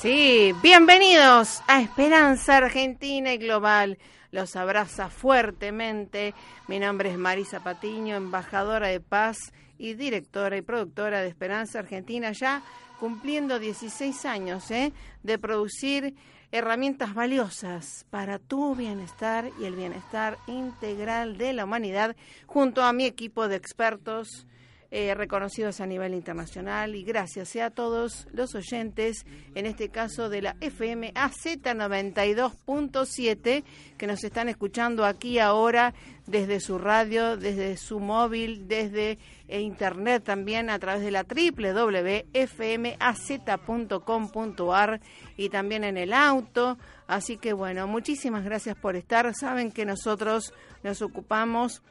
Sí, bienvenidos a Esperanza Argentina y Global. Los abraza fuertemente. Mi nombre es Marisa Patiño, embajadora de paz y directora y productora de Esperanza Argentina, ya cumpliendo 16 años ¿eh? de producir herramientas valiosas para tu bienestar y el bienestar integral de la humanidad, junto a mi equipo de expertos eh, reconocidos a nivel internacional y gracias a todos los oyentes, en este caso de la FM AZ 92.7, que nos están escuchando aquí ahora desde su radio, desde su móvil, desde eh, internet también a través de la www.fmaz.com.ar y también en el auto. Así que bueno, muchísimas gracias por estar. Saben que nosotros nos ocupamos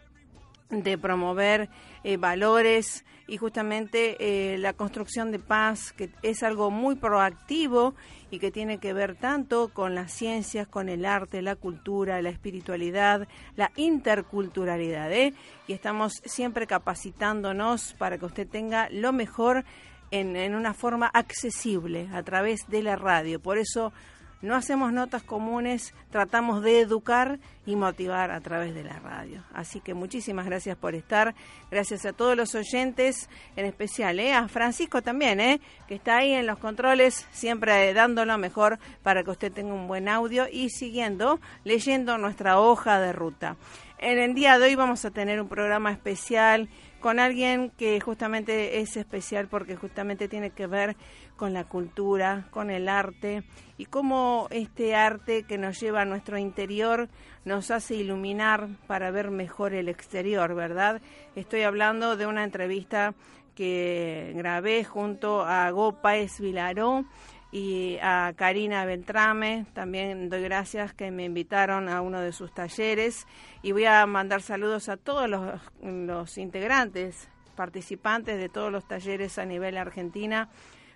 de promover eh, valores y justamente eh, la construcción de paz, que es algo muy proactivo y que tiene que ver tanto con las ciencias, con el arte, la cultura, la espiritualidad, la interculturalidad. ¿eh? Y estamos siempre capacitándonos para que usted tenga lo mejor en, en una forma accesible a través de la radio. Por eso no hacemos notas comunes, tratamos de educar y motivar a través de la radio. Así que muchísimas gracias por estar, gracias a todos los oyentes, en especial ¿eh? a Francisco también, ¿eh? que está ahí en los controles, siempre dando lo mejor para que usted tenga un buen audio y siguiendo, leyendo nuestra hoja de ruta. En el día de hoy vamos a tener un programa especial con alguien que justamente es especial porque justamente tiene que ver con la cultura, con el arte y cómo este arte que nos lleva a nuestro interior nos hace iluminar para ver mejor el exterior, ¿verdad? Estoy hablando de una entrevista que grabé junto a Gópaez Vilaró y a Karina Beltrame. También doy gracias que me invitaron a uno de sus talleres y voy a mandar saludos a todos los, integrantes, participantes de todos los talleres a nivel Argentina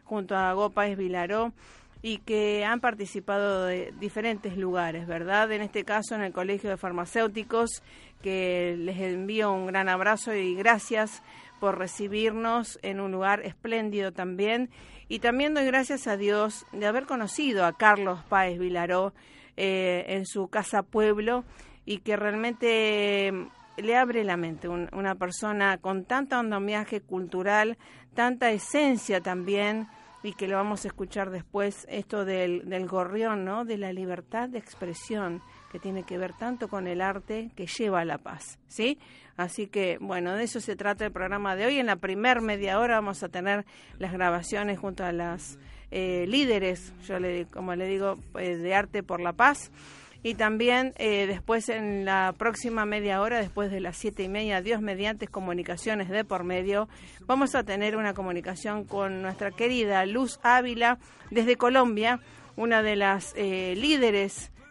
junto a Gópaz Vilaró y que han participado de diferentes lugares, ¿verdad? En este caso en el Colegio de Farmacéuticos, que les envío un gran abrazo y gracias por recibirnos en un lugar espléndido también y también doy gracias a Dios de haber conocido a Carlos Páez Vilaró eh, en su casa pueblo y que realmente mm, le abre la mente una persona con tanta andamiaje cultural, tanta esencia también y que lo vamos a escuchar después esto del, del gorrión, ¿no? De la libertad de expresión que tiene que ver tanto con el arte que lleva a la paz, ¿sí? Así que, bueno, de eso se trata el programa de hoy. En la primer media hora vamos a tener las grabaciones junto a las eh, líderes, yo le, como le digo, pues, de Arte por la Paz. Y también eh, después en la próxima media hora, después de las siete y media, Dios mediante comunicaciones de por medio, vamos a tener una comunicación con nuestra querida Luz Ávila desde Colombia, una de las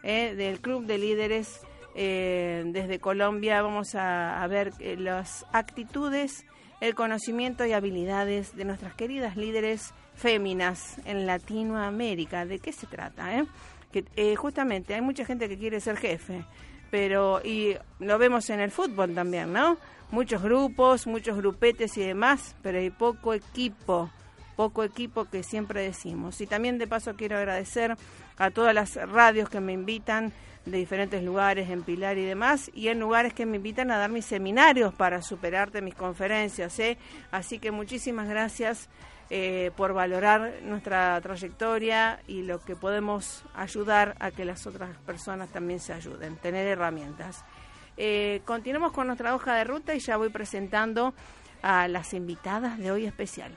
eh, del Club de Líderes eh, desde Colombia vamos a, ver eh, las actitudes, el conocimiento y habilidades de nuestras queridas líderes féminas en Latinoamérica. ¿De qué se trata? Eh? que justamente hay mucha gente que quiere ser jefe, pero y lo vemos en el fútbol también, ¿no? Muchos grupos, muchos grupetes y demás, pero hay poco equipo, poco equipo que siempre decimos. Y también de paso quiero agradecer a todas las radios que me invitan de diferentes lugares, en Pilar y demás, y en lugares que me invitan a dar mis seminarios para superarte mis conferencias. ¿eh? Así que muchísimas gracias eh, por valorar nuestra trayectoria y lo que podemos ayudar a que las otras personas también se ayuden, tener herramientas. Eh, continuamos con nuestra hoja de ruta y ya voy presentando a las invitadas de hoy especial.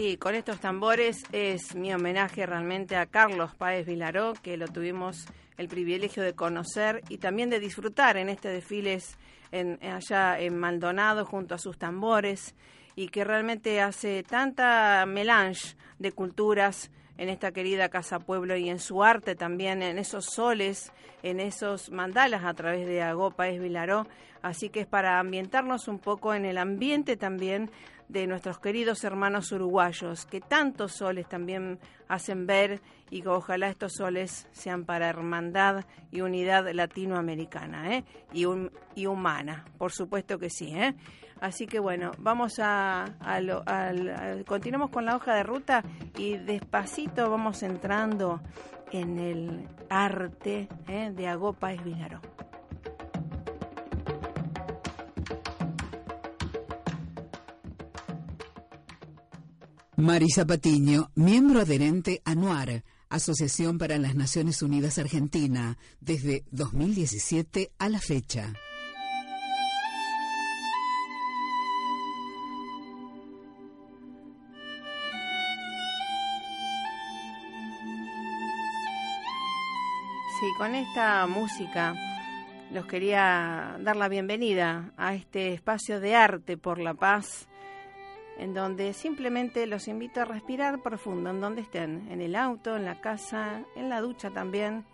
Sí, con estos tambores es mi homenaje realmente a Carlos Páez Vilaró, que lo tuvimos el privilegio de conocer y también de disfrutar en este desfile en, allá en Maldonado junto a sus tambores y que realmente hace tanta melange de culturas en esta querida Casa Pueblo y en su arte también, en esos soles, en esos mandalas a través de Agopa es Vilaró. Así que es para ambientarnos un poco en el ambiente también de nuestros queridos hermanos uruguayos, que tantos soles también hacen ver y que ojalá estos soles sean para hermandad y unidad latinoamericana ¿eh? y, y humana, por supuesto que sí. ¿eh? Así que bueno, vamos a, continuamos con la hoja de ruta y despacito vamos entrando en el arte ¿eh? de Agopa Esvinaró. Marisa Patiño, miembro adherente a NUAR, Asociación para las Naciones Unidas Argentina, desde 2017 a la fecha. Sí, con esta música los quería dar la bienvenida a este espacio de arte por la paz en donde simplemente los invito a respirar profundo, en donde estén, en el auto, en la casa, en la ducha también,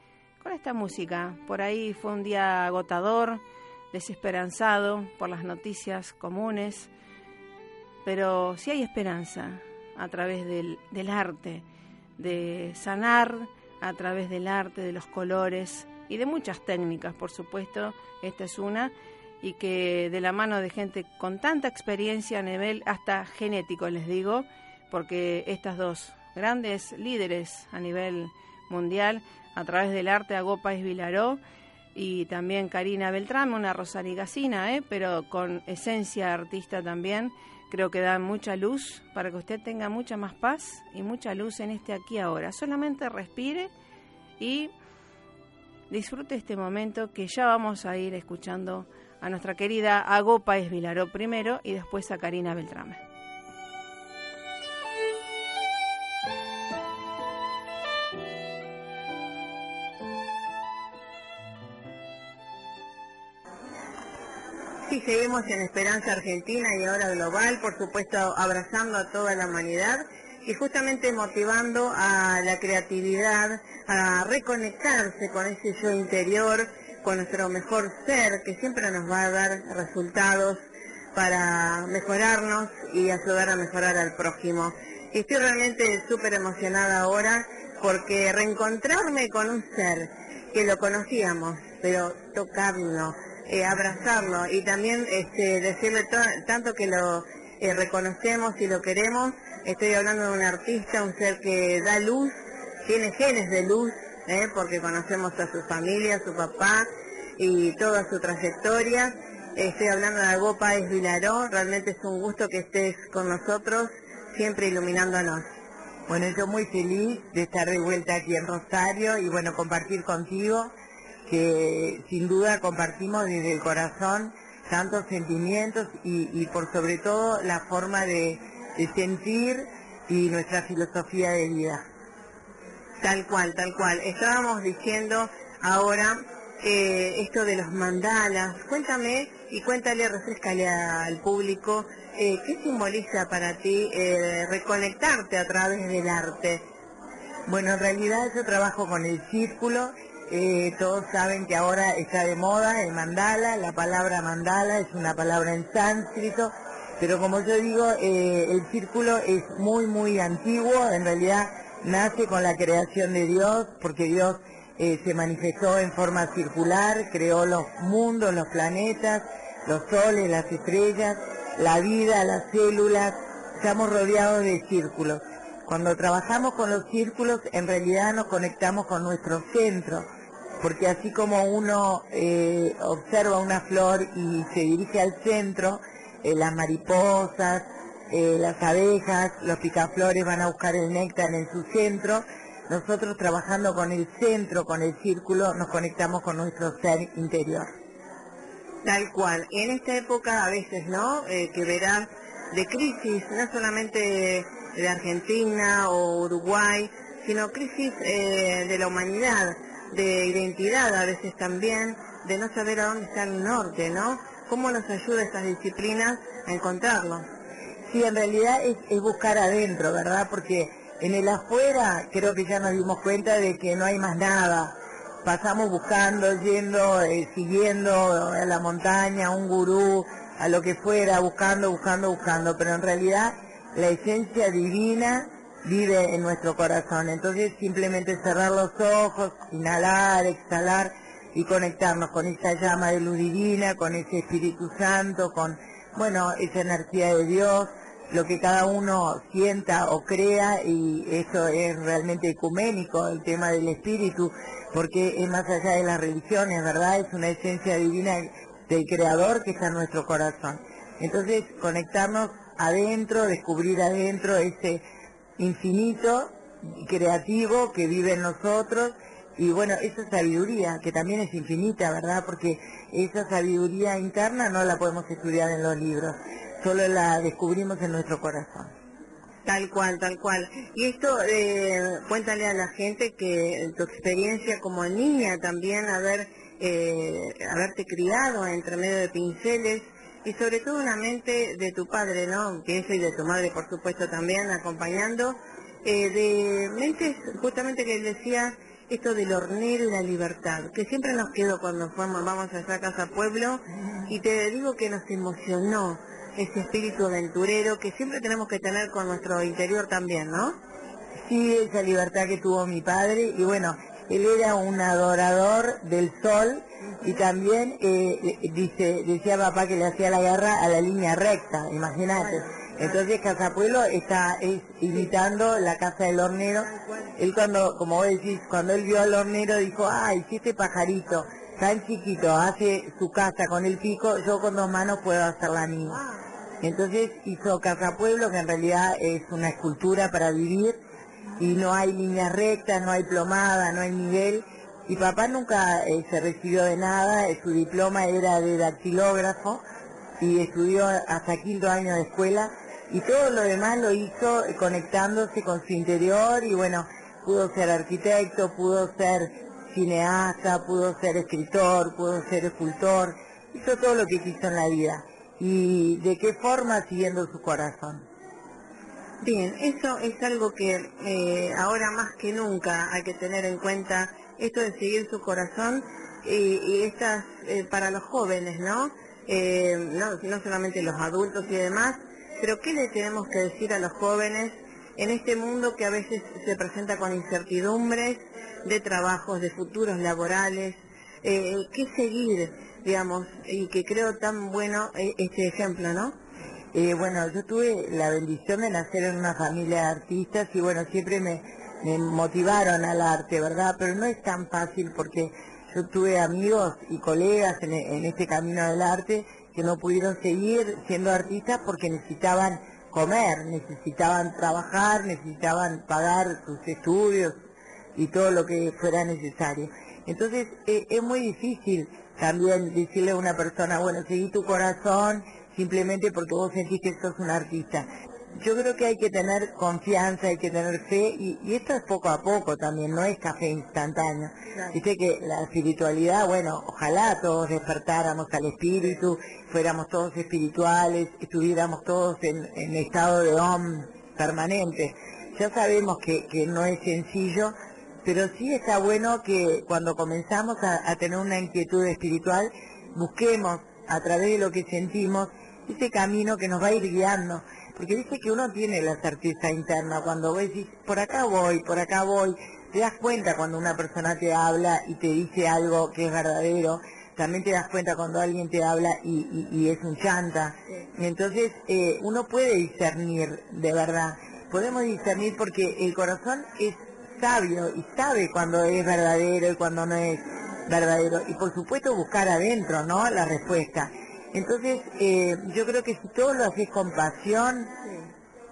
con esta música. Por ahí fue un día agotador, desesperanzado por las noticias comunes, pero sí hay esperanza a través del, del arte, de sanar a través del arte, de los colores y de muchas técnicas, por supuesto, esta es una, y que de la mano de gente con tanta experiencia a nivel hasta genético, les digo, porque estas dos grandes líderes a nivel mundial, a través del arte Agopa Vilaró y también Karina Beltrán, una rosarigacina, ¿eh? pero con esencia artista también, creo que dan mucha luz para que usted tenga mucha más paz y mucha luz en este aquí ahora. Solamente respire y disfrute este momento que ya vamos a ir escuchando a nuestra querida Agopa Esvilaró primero y después a Karina Beltrame. Sí, seguimos en Esperanza Argentina y ahora global, por supuesto abrazando a toda la humanidad y justamente motivando a la creatividad, a reconectarse con ese yo interior con nuestro mejor ser, que siempre nos va a dar resultados para mejorarnos y ayudar a mejorar al prójimo. Y estoy realmente súper emocionada ahora porque reencontrarme con un ser que lo conocíamos, pero tocarlo, eh, abrazarlo y también este, decirle tanto que lo eh, reconocemos y lo queremos. Estoy hablando de un artista, un ser que da luz, tiene genes de luz, ¿eh? porque conocemos a su familia, a su papá y toda su trayectoria. Estoy hablando de Algo Páez Vilaró, realmente es un gusto que estés con nosotros, siempre iluminándonos. Bueno, yo muy feliz de estar de vuelta aquí en Rosario y bueno, compartir contigo, que sin duda compartimos desde el corazón tantos sentimientos y, por sobre todo la forma de sentir y nuestra filosofía de vida. Tal cual, tal cual. Estábamos diciendo ahora eh, esto de los mandalas. Cuéntame y cuéntale, refrescale al público, eh, ¿qué simboliza para ti eh, reconectarte a través del arte? Bueno, en realidad yo trabajo con el círculo. todos saben que ahora está de moda el mandala. La palabra mandala es una palabra en sánscrito. Pero como yo digo, el círculo es muy, muy antiguo. En realidad nace con la creación de Dios, porque Dios eh, se manifestó en forma circular, creó los mundos, los planetas, los soles, las estrellas, la vida, las células, estamos rodeados de círculos. Cuando trabajamos con los círculos, en realidad nos conectamos con nuestro centro, porque así como uno eh, observa una flor y se dirige al centro, eh, las mariposas, las abejas, los picaflores van a buscar el néctar en su centro, nosotros trabajando con el centro, con el círculo, nos conectamos con nuestro ser interior. Tal cual. En esta época a veces, ¿no? Eh, que verás de crisis, no solamente de Argentina o Uruguay, sino crisis eh, de la humanidad, de identidad a veces también, de no saber a dónde está el norte, ¿no? ¿Cómo nos ayuda estas disciplinas a encontrarlo? Sí, en realidad es buscar adentro, ¿verdad? Porque en el afuera creo que ya nos dimos cuenta de que no hay más nada. Pasamos buscando, yendo, eh, siguiendo a la montaña, a un gurú, a lo que fuera, buscando, buscando, buscando. Pero en realidad la esencia divina vive en nuestro corazón. Entonces simplemente cerrar los ojos, inhalar, exhalar y conectarnos con esa llama de luz divina, con ese Espíritu Santo, con, bueno, esa energía de Dios lo que cada uno sienta o crea y eso es realmente ecuménico, el tema del espíritu, porque es más allá de las religiones, ¿verdad? Es una esencia divina del creador que está en nuestro corazón. Entonces, conectarnos adentro, descubrir adentro ese infinito creativo que vive en nosotros y bueno, esa sabiduría que también es infinita, ¿verdad? Porque esa sabiduría interna no la podemos estudiar en los libros solo la descubrimos en nuestro corazón. Tal cual, tal cual. Y esto, eh, cuéntale a la gente que tu experiencia como niña también, haber, eh, haberte criado entre medio de pinceles y sobre todo una mente de tu padre, ¿no? Pienso y de tu madre, por supuesto, también acompañando, eh, de mentes justamente que decía esto del hornero y la libertad, que siempre nos quedó cuando fuimos, vamos a esa casa pueblo y te digo que nos emocionó ese espíritu aventurero que siempre tenemos que tener con nuestro interior también, ¿no? Sí, esa libertad que tuvo mi padre y bueno, él era un adorador del sol y también eh, dice, decía papá que le hacía la guerra a la línea recta, imagínate. Entonces Casapuelo está es, imitando la casa del hornero. Él cuando, como vos decís, cuando él vio al hornero dijo, ay, si este pajarito tan chiquito hace su casa con el pico, yo con dos manos puedo hacer la mía. Entonces hizo Casa Pueblo, que en realidad es una escultura para vivir, y no hay líneas rectas, no hay plomada, no hay nivel. Y papá nunca eh, se recibió de nada, su diploma era de dactilógrafo y estudió hasta quinto año de escuela y todo lo demás lo hizo conectándose con su interior y bueno, pudo ser arquitecto, pudo ser cineasta, pudo ser escritor, pudo ser escultor, hizo todo lo que quiso en la vida y de qué forma siguiendo su corazón. Bien, eso es algo que eh, ahora más que nunca hay que tener en cuenta, esto de seguir su corazón y, estas eh, para los jóvenes, ¿no? Eh, ¿no? No solamente los adultos y demás, pero ¿qué le tenemos que decir a los jóvenes en este mundo que a veces se presenta con incertidumbres de trabajos, de futuros laborales? ¿Qué seguir? Digamos, y que creo tan bueno eh, este ejemplo, ¿no? Eh, bueno, yo tuve la bendición de nacer en una familia de artistas y bueno, siempre me, motivaron al arte, ¿verdad? Pero no es tan fácil porque yo tuve amigos y colegas en, en este camino del arte que no pudieron seguir siendo artistas porque necesitaban comer, necesitaban trabajar, necesitaban pagar sus estudios y todo lo que fuera necesario. Entonces eh, es muy difícil también decirle a una persona, bueno, seguí tu corazón simplemente porque vos sentís que sos un artista. yo creo que hay que tener confianza, hay que tener fe y, y esto es poco a poco también, no es café instantáneo. Dice que la espiritualidad, bueno, ojalá todos despertáramos al espíritu, fuéramos todos espirituales, estuviéramos todos en, en estado de OM permanente. Ya sabemos que, que no es sencillo, pero sí está bueno que cuando comenzamos a, a tener una inquietud espiritual, busquemos a través de lo que sentimos ese camino que nos va a ir guiando. Porque dice que uno tiene la certeza interna, cuando vos decís, por acá voy, por acá voy, te das cuenta cuando una persona te habla y te dice algo que es verdadero, también te das cuenta cuando alguien te habla y, y, es un chanta. Entonces eh, uno puede discernir de verdad, podemos discernir porque el corazón es sabio y sabe cuando es verdadero y cuando no es verdadero. Y por supuesto buscar adentro, ¿no? La respuesta. Entonces, eh, yo creo que si todo lo haces con pasión,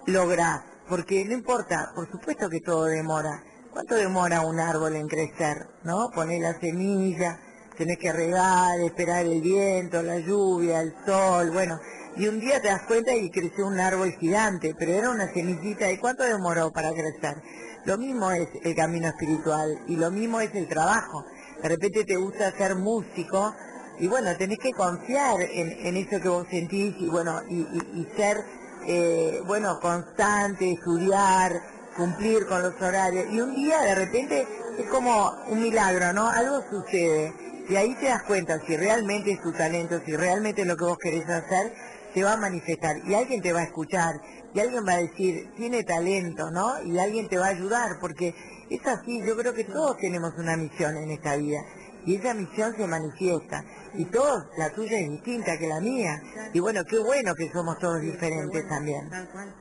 lográs. Porque no importa, por supuesto que todo demora. ¿Cuánto demora un árbol en crecer? ¿No? Poner la semilla, tenés que regar, esperar el viento, la lluvia, el sol, bueno. Y un día te das cuenta y creció un árbol gigante, pero era una semillita. ¿Y cuánto demoró para crecer? Lo mismo es el camino espiritual y lo mismo es el trabajo. De repente te gusta ser músico, y bueno, tenés que confiar en, eso que vos sentís y bueno, y, ser, eh, bueno, constante, estudiar, cumplir con los horarios. Y un día de repente es como un milagro, ¿no? Algo sucede. Y ahí te das cuenta si realmente es tu talento, si realmente es lo que vos querés hacer, se va a manifestar. Y alguien te va a escuchar, y alguien va a decir, tiene talento, ¿no? Y alguien te va a ayudar, porque es así, yo creo que todos tenemos una misión en esta vida. Y esa misión se manifiesta y todos, la tuya es distinta que la mía. Y bueno, qué bueno que somos todos diferentes también. Tal cual,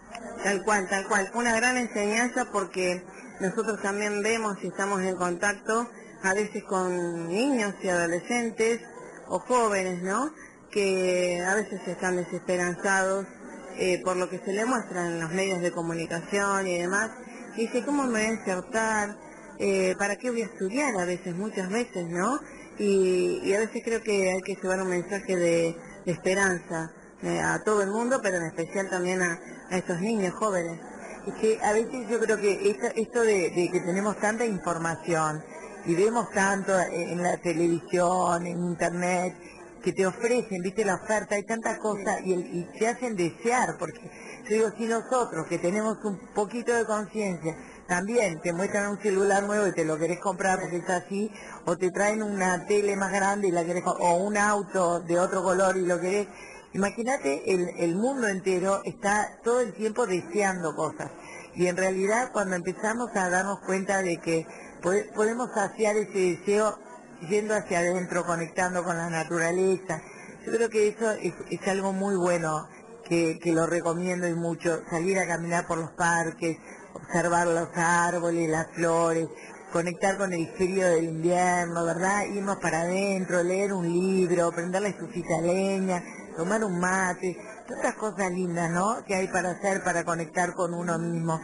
tal cual, tal cual. Una gran enseñanza porque nosotros también vemos y estamos en contacto a veces con niños y adolescentes o jóvenes, ¿no? Que a veces están desesperanzados eh, por lo que se le muestra en los medios de comunicación y demás. Y dice, ¿cómo me voy a insertar? Eh, ¿Para qué voy a estudiar a veces, muchas veces, ¿no? y, a veces creo que hay que llevar un mensaje de, esperanza eh, a todo el mundo, pero en especial también a, estos niños jóvenes. Es que a veces yo creo que esto, de, que tenemos tanta información y vemos tanto en la televisión, en internet, que te ofrecen, viste la oferta, hay tantas cosas y, y te hacen desear, porque yo digo, si nosotros que tenemos un poquito de conciencia, también te muestran un celular nuevo y te lo querés comprar porque es así, o te traen una tele más grande y la querés, o un auto de otro color y lo querés. Imagínate, el, el mundo entero está todo el tiempo deseando cosas. Y en realidad cuando empezamos a darnos cuenta de que podemos saciar ese deseo yendo hacia adentro, conectando con la naturaleza, yo creo que eso es, algo muy bueno, que, que lo recomiendo y mucho, salir a caminar por los parques, observar los árboles, las flores, conectar con el frío del invierno, ¿verdad? Irnos para adentro, leer un libro, prender la estufita leña, tomar un mate, tantas cosas lindas, ¿no? Que hay para hacer para conectar con uno mismo.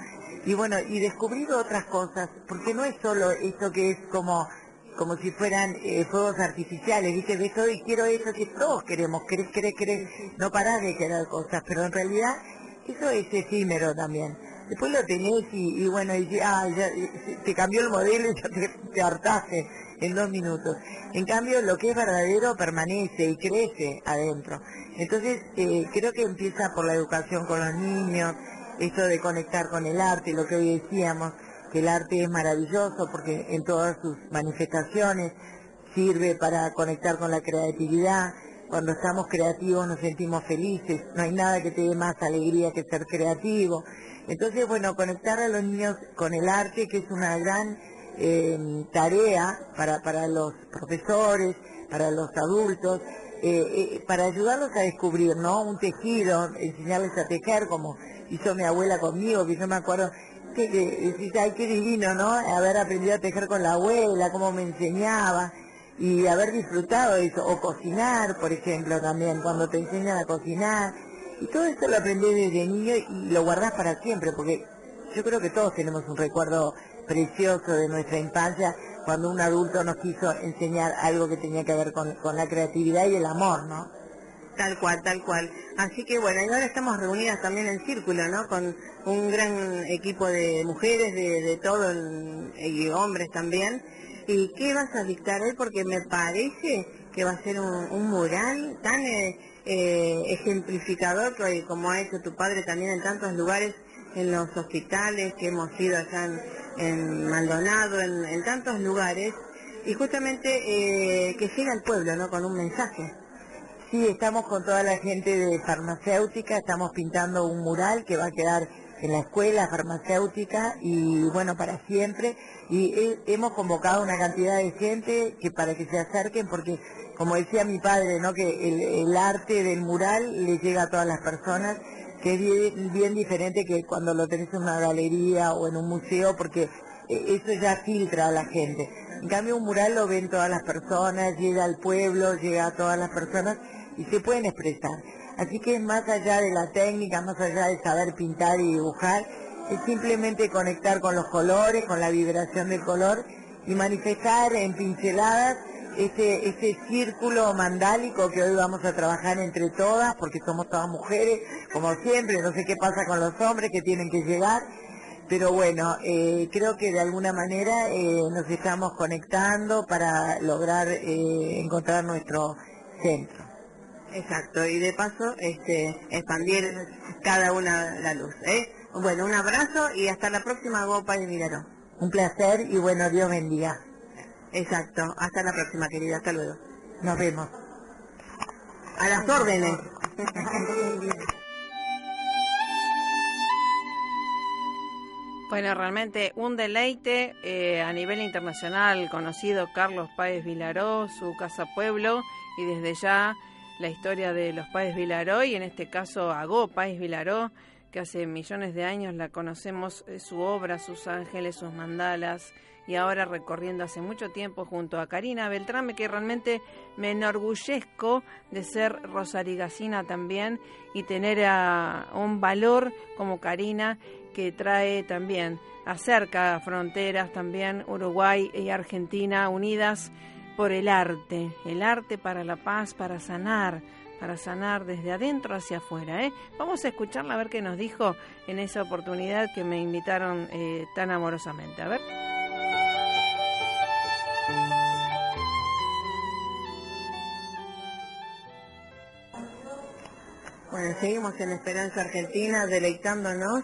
Y bueno, y descubrir otras cosas, porque no es solo esto que es como como si fueran eh, fuegos artificiales, ¿viste? Ves todo y quiero eso que todos queremos, querés, querés, querés, no parás de querer cosas, pero en realidad eso es efímero también después lo tenés y, bueno, y, ah, ya, te cambió el modelo y ya te, hartaste en dos minutos. En cambio, lo que es verdadero permanece y crece adentro. Entonces, eh, creo que empieza por la educación con los niños, esto de conectar con el arte, lo que hoy decíamos, que el arte es maravilloso porque en todas sus manifestaciones sirve para conectar con la creatividad. Cuando estamos creativos nos sentimos felices, no hay nada que te dé más alegría que ser creativo. Entonces, bueno, conectar a los niños con el arte, que es una gran eh, tarea para, para los profesores, para los adultos, eh, eh, para ayudarlos a descubrir, ¿no? Un tejido, enseñarles a tejer, como hizo mi abuela conmigo, que yo me acuerdo que, que ay, qué divino, ¿no? Haber aprendido a tejer con la abuela, cómo me enseñaba y haber disfrutado de eso, o cocinar, por ejemplo, también, cuando te enseñan a cocinar, y todo esto lo aprendí desde niño y lo guardás para siempre, porque yo creo que todos tenemos un recuerdo precioso de nuestra infancia cuando un adulto nos quiso enseñar algo que tenía que ver con, la creatividad y el amor, ¿no? Tal cual, tal cual. Así que bueno, y ahora estamos reunidas también en círculo, ¿no? Con un gran equipo de mujeres, de, de todo, y hombres también. ¿Y qué vas a dictar hoy? Porque me parece que va a ser un, mural tan eh, eh, ejemplificador como ha hecho tu padre también en tantos lugares, en los hospitales que hemos ido allá en, Maldonado, en, tantos lugares, y justamente eh, que llega al pueblo, ¿no? Con un mensaje. Sí, estamos con toda la gente de farmacéutica, estamos pintando un mural que va a quedar en la escuela farmacéutica y bueno, para siempre. Y hemos convocado una cantidad de gente que para que se acerquen porque, como decía mi padre, ¿no? que el, arte del mural le llega a todas las personas, que es bien, bien diferente que cuando lo tenés en una galería o en un museo porque eh, eso ya filtra a la gente. En cambio, un mural lo ven todas las personas, llega al pueblo, llega a todas las personas y se pueden expresar. Así que más allá de la técnica, más allá de saber pintar y dibujar, es simplemente conectar con los colores, con la vibración del color y manifestar en pinceladas este, este círculo mandálico que hoy vamos a trabajar entre todas, porque somos todas mujeres, como siempre, no sé qué pasa con los hombres que tienen que llegar, pero bueno, eh, creo que de alguna manera eh, nos estamos conectando para lograr eh, encontrar nuestro centro. Exacto, y de paso este, expandir cada una la luz. ¿eh? Bueno, un abrazo y hasta la próxima Gopa de Miraró. Un placer y bueno, Dios bendiga. Exacto, hasta la próxima querida, hasta luego. Nos vemos. A las órdenes. Bueno, realmente un deleite eh, a nivel internacional conocido Carlos Páez Vilaró, su casa pueblo y desde ya la historia de los Páez Vilaró y en este caso Agó Páez Vilaró, que hace millones de años la conocemos, eh, su obra, sus ángeles, sus mandalas y ahora recorriendo hace mucho tiempo junto a Karina Beltrame, que realmente me enorgullezco de ser rosarigacina también y tener a un valor como Karina que trae también acerca fronteras también Uruguay y Argentina unidas por el arte, el arte para la paz, para sanar, para sanar desde adentro hacia afuera. ¿eh? Vamos a escucharla a ver qué nos dijo en esa oportunidad que me invitaron eh, tan amorosamente. A ver. Bueno, seguimos en Esperanza Argentina deleitándonos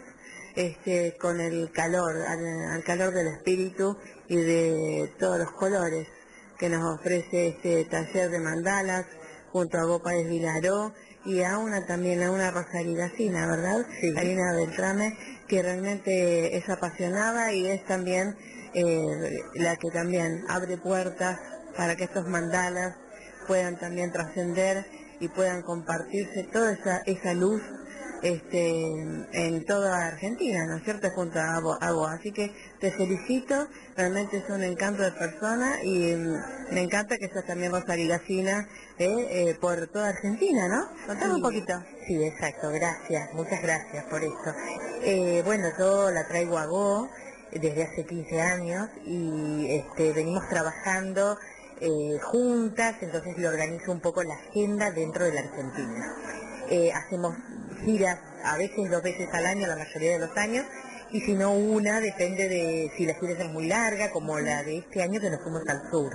este, con el calor, al calor del espíritu y de todos los colores que nos ofrece este taller de mandalas junto a Bopa de Vilaró y a una también, a una Rosarigacina, ¿verdad? Sí. Karina Beltrame, que realmente es apasionada y es también eh, la que también abre puertas para que estos mandalas puedan también trascender y puedan compartirse toda esa, esa luz este, en toda Argentina, ¿no es cierto?, junto a vos. Así que te felicito, realmente es un encanto de persona y mm, me encanta que seas también vos ¿eh? eh, por toda Argentina, ¿no? Contame un poquito. Sí, exacto, gracias, muchas gracias por eso. Eh, bueno, yo la traigo a Go desde hace 15 años y este, venimos trabajando eh, juntas, entonces le organizo un poco la agenda dentro de la Argentina. hacemos giras a veces dos veces al año, la mayoría de los años, y si no una, depende de si la gira es muy larga, como la de este año que nos fuimos al sur.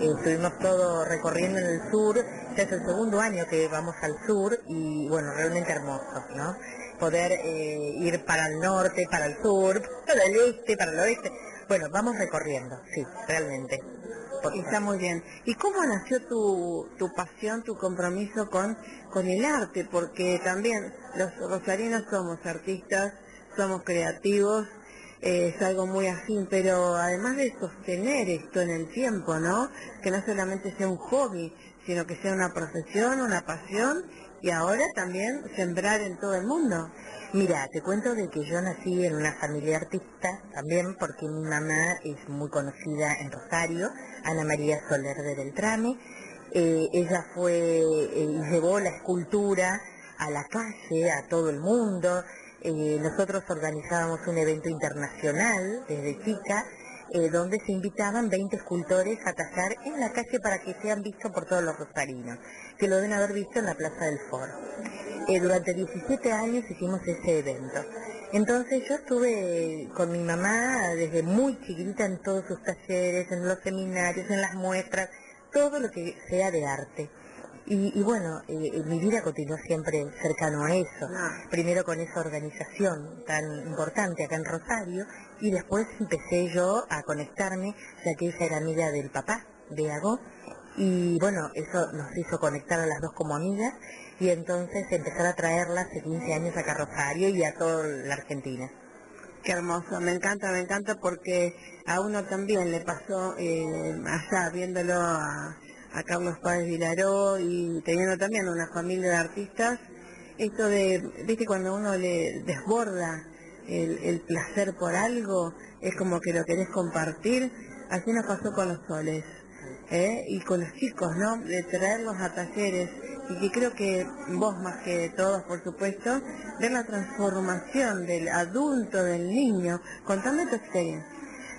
Eh, estuvimos todo recorriendo en el sur, este es el segundo año que vamos al sur y bueno, realmente hermoso, ¿no? Poder eh, ir para el norte, para el sur, para el este, para el oeste. Bueno, vamos recorriendo, sí, realmente. Está muy bien. ¿Y cómo nació tu, tu pasión, tu compromiso con, con el arte? Porque también los rosarinos somos artistas, somos creativos, eh, es algo muy afín, pero además de sostener esto en el tiempo, ¿no? Que no solamente sea un hobby, sino que sea una profesión, una pasión y ahora también sembrar en todo el mundo. Mira, te cuento de que yo nací en una familia artista también porque mi mamá es muy conocida en Rosario, Ana María Soler de Beltrame. Eh, ella fue eh, llevó la escultura a la calle, a todo el mundo. Eh, nosotros organizábamos un evento internacional desde chica eh, donde se invitaban 20 escultores a tallar en la calle para que sean vistos por todos los rosarinos, que lo deben haber visto en la Plaza del Foro. Durante 17 años hicimos ese evento. Entonces yo estuve con mi mamá desde muy chiquitita en todos sus talleres, en los seminarios, en las muestras, todo lo que sea de arte. Y, bueno, eh, mi vida continuó siempre cercano a eso. Primero con esa organización tan importante acá en Rosario y después empecé yo a conectarme, ya que ella era amiga del papá de Agó. Y bueno, eso nos hizo conectar a las dos como amigas y entonces empezar a traerla hace 15 años acá a Rosario y a toda la Argentina. Qué hermoso, me encanta, me encanta porque a uno también le pasó eh, allá viéndolo a, a Carlos Páez Vilaró y teniendo también una familia de artistas, esto de, viste, cuando uno le desborda el, placer por algo, es como que lo querés compartir, así nos pasó con los soles. ¿eh? y con los chicos, ¿no? De traerlos a talleres y que creo que vos más que todos, por supuesto, ver la transformación del adulto, del niño. Contame tu experiencia.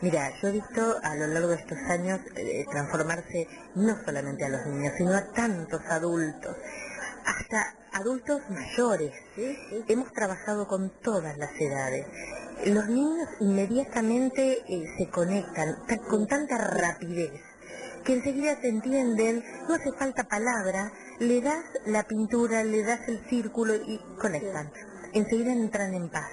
Mira, yo he visto a lo largo de estos años eh, transformarse no solamente a los niños, sino a tantos adultos, hasta adultos mayores. Hemos trabajado con todas las edades. Los niños inmediatamente eh, se conectan con tanta rapidez que enseguida se entienden, no hace falta palabra, le das la pintura, le das el círculo y conectan. Enseguida entran en paz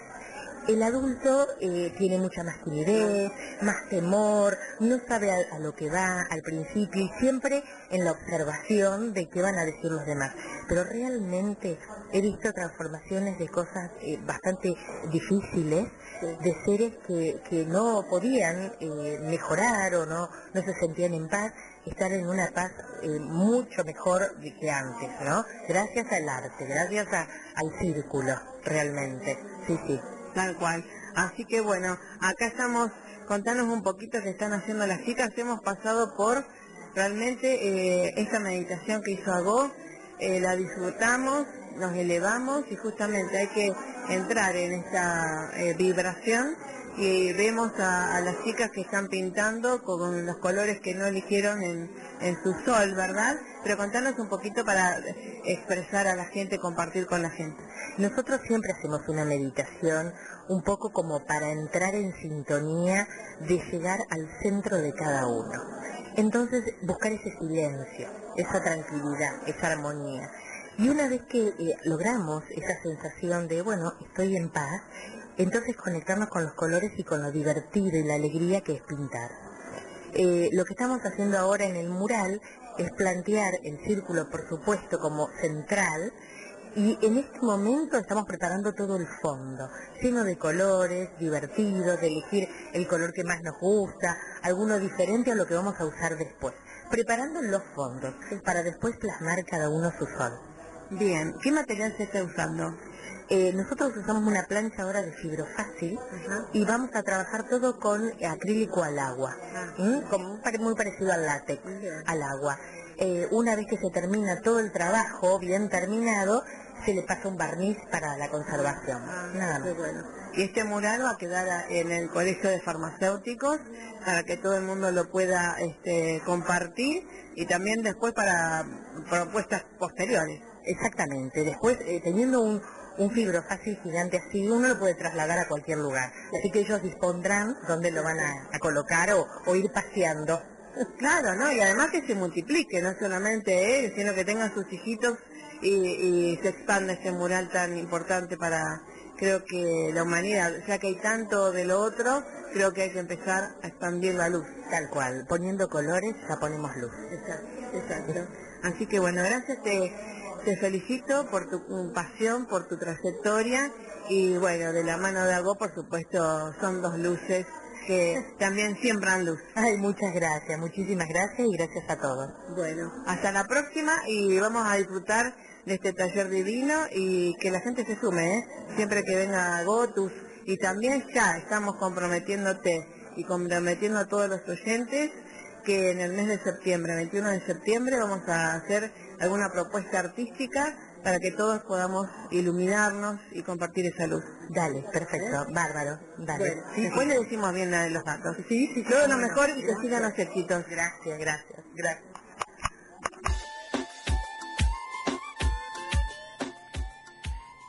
el adulto eh, tiene mucha más timidez, más temor, no sabe a, lo que va al principio y siempre en la observación de qué van a decir los demás. Pero realmente he visto transformaciones de cosas eh, bastante difíciles, de seres que, no podían eh, mejorar o no, no se sentían en paz, estar en una paz mucho mejor que antes, ¿no? Gracias al arte, gracias al círculo, realmente. Sí, sí. Tal cual. Así que bueno, acá estamos, contanos un poquito qué están haciendo las chicas. Hemos pasado por realmente eh, esta meditación que hizo Agó, eh, la disfrutamos, nos elevamos y justamente hay que entrar en esta eh, vibración y vemos a, las chicas que están pintando con los colores que no eligieron en, en su sol, ¿verdad? Pero contanos un poquito para expresar a la gente, compartir con la gente. Nosotros siempre hacemos una meditación un poco como para entrar en sintonía de llegar al centro de cada uno. Entonces buscar ese silencio, esa tranquilidad, esa armonía. Y una vez que eh, logramos esa sensación de, bueno, estoy en paz, entonces conectarnos con los colores y con lo divertido y la alegría que es pintar. Eh, lo que estamos haciendo ahora en el mural es plantear el círculo, por supuesto, como central, y en este momento estamos preparando todo el fondo, lleno de colores, divertido, de elegir el color que más nos gusta, alguno diferente a lo que vamos a usar después. Preparando los fondos para después plasmar cada uno su sol. Bien, ¿qué material se está usando? Eh, nosotros usamos una plancha ahora de fibrofácil y vamos a trabajar todo con acrílico al agua, como, muy parecido al látex, al agua. Eh, una vez que se termina todo el trabajo bien terminado, se le pasa un barniz para la conservación. Ah, Nada más. Bueno. Y este mural va a quedar en el Colegio de Farmacéuticos para que todo el mundo lo pueda este, compartir y también después para propuestas posteriores. Exactamente. Después, eh, teniendo un, un fibrofácil gigante así, uno lo puede trasladar a cualquier lugar. Así que ellos dispondrán dónde lo van a, colocar o, ir paseando. Claro, ¿no? Y además que se multiplique, no solamente él, sino que tengan sus hijitos y, se expanda este mural tan importante para, creo que la humanidad, ya que hay tanto de lo otro, creo que hay que empezar a expandir la luz. Tal cual, poniendo colores ya ponemos luz. Exacto, exacto. Así que bueno, gracias, te, te felicito por tu pasión, por tu trayectoria y bueno, de la mano de Agó, por supuesto, son dos luces que también siembran luz. Ay, muchas gracias, muchísimas gracias y gracias a todos. Bueno, hasta la próxima y vamos a disfrutar de este taller divino y que la gente se sume, ¿eh? siempre que venga a Gotus. Y también ya estamos comprometiéndote y comprometiendo a todos los oyentes que en el mes de septiembre, 21 de septiembre, vamos a hacer alguna propuesta artística para que todos podamos iluminarnos y compartir esa luz. Dale, perfecto, bárbaro, dale. después le decimos bien la de los datos. Sí, sí, todo lo mejor y que sigan los éxitos. Gracias, gracias, gracias.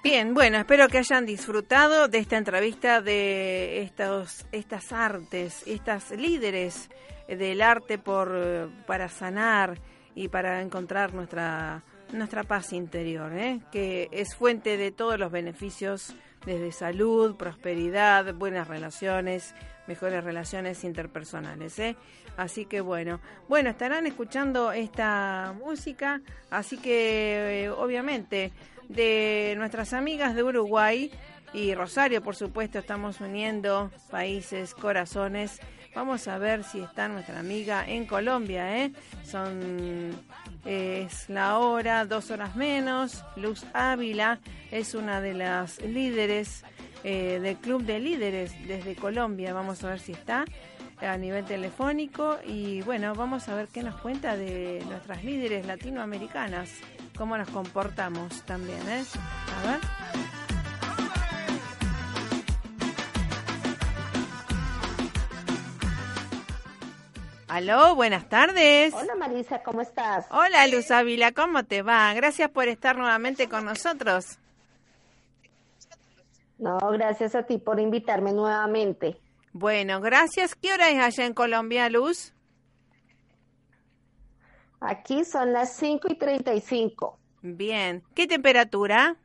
Bien, bueno, espero que hayan disfrutado de esta entrevista de estos, estas artes, estas líderes del arte por, para sanar y para encontrar nuestra, nuestra paz interior, ¿eh? que es fuente de todos los beneficios desde salud, prosperidad, buenas relaciones, mejores relaciones interpersonales. ¿eh? Así que bueno, bueno, estarán escuchando esta música, así que eh, obviamente de nuestras amigas de Uruguay y Rosario, por supuesto, estamos uniendo países, corazones. Vamos a ver si está nuestra amiga en Colombia, ¿eh? Son, es la hora, dos horas menos. Luz Ávila es una de las líderes eh, del Club de Líderes desde Colombia. Vamos a ver si está a nivel telefónico y bueno, vamos a ver qué nos cuenta de nuestras líderes latinoamericanas cómo nos comportamos también, ¿eh? A ver. Aló, buenas tardes. Hola Marisa, ¿cómo estás? Hola Luz Ávila, ¿cómo te va? Gracias por estar nuevamente con nosotros. No, gracias a ti por invitarme nuevamente. Bueno, gracias. ¿Qué hora es allá en Colombia, Luz? Aquí son las 5 y 35. Bien. ¿Qué temperatura?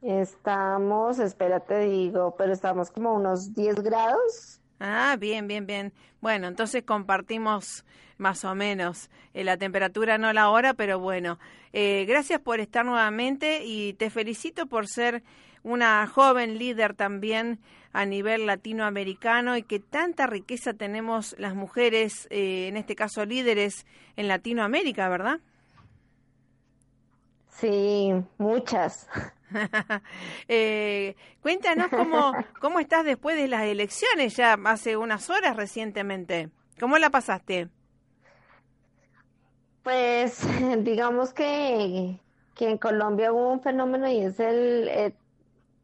Estamos, espérate digo, pero estamos como unos 10 grados. Ah, bien, bien, bien. Bueno, entonces compartimos más o menos eh, la temperatura, no la hora, pero bueno. Eh, gracias por estar nuevamente y te felicito por ser una joven líder también a nivel latinoamericano y que tanta riqueza tenemos las mujeres, eh, en este caso líderes en Latinoamérica, ¿verdad? Sí, muchas. eh, cuéntanos cómo, cómo estás después de las elecciones, ya hace unas horas recientemente. ¿Cómo la pasaste? Pues digamos que, que en Colombia hubo un fenómeno y es el, eh,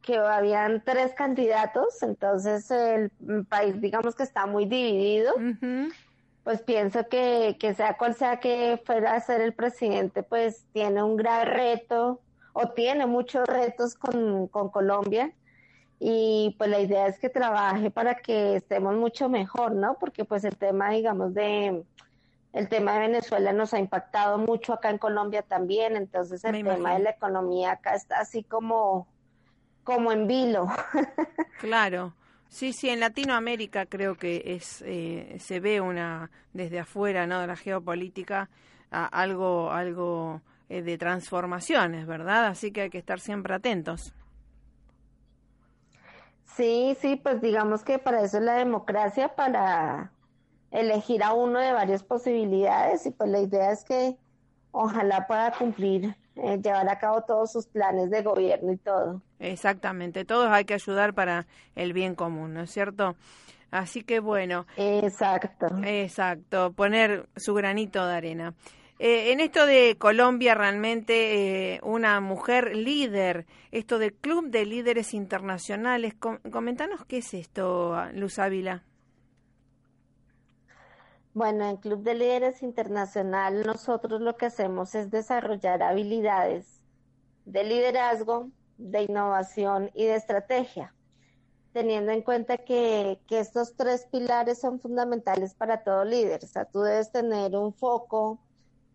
que habían tres candidatos, entonces el país digamos que está muy dividido. Pues pienso que, que sea cual sea que fuera a ser el presidente, pues tiene un gran reto o tiene muchos retos con, con Colombia y pues la idea es que trabaje para que estemos mucho mejor, ¿no? Porque pues el tema, digamos, de el tema de Venezuela nos ha impactado mucho acá en Colombia también, entonces el tema de la economía acá está así como como en vilo. claro. Sí, sí, en Latinoamérica creo que es eh, se ve una desde afuera, ¿no? De la geopolítica algo algo eh, de transformaciones, ¿verdad? Así que hay que estar siempre atentos. Sí, sí, pues digamos que para eso es la democracia, para elegir a uno de varias posibilidades y pues la idea es que ojalá pueda cumplir, eh, llevar a cabo todos sus planes de gobierno y todo. Exactamente, todos hay que ayudar para el bien común, ¿no es cierto? Así que bueno. Exacto. Exacto, poner su granito de arena. Eh, en esto de Colombia, realmente eh, una mujer líder, esto del Club de Líderes Internacionales, comentanos qué es esto, Luz Ávila. Bueno, en Club de Líderes Internacional nosotros lo que hacemos es desarrollar habilidades de liderazgo, de innovación y de estrategia, teniendo en cuenta que, que estos tres pilares son fundamentales para todo líder. O sea, tú debes tener un foco,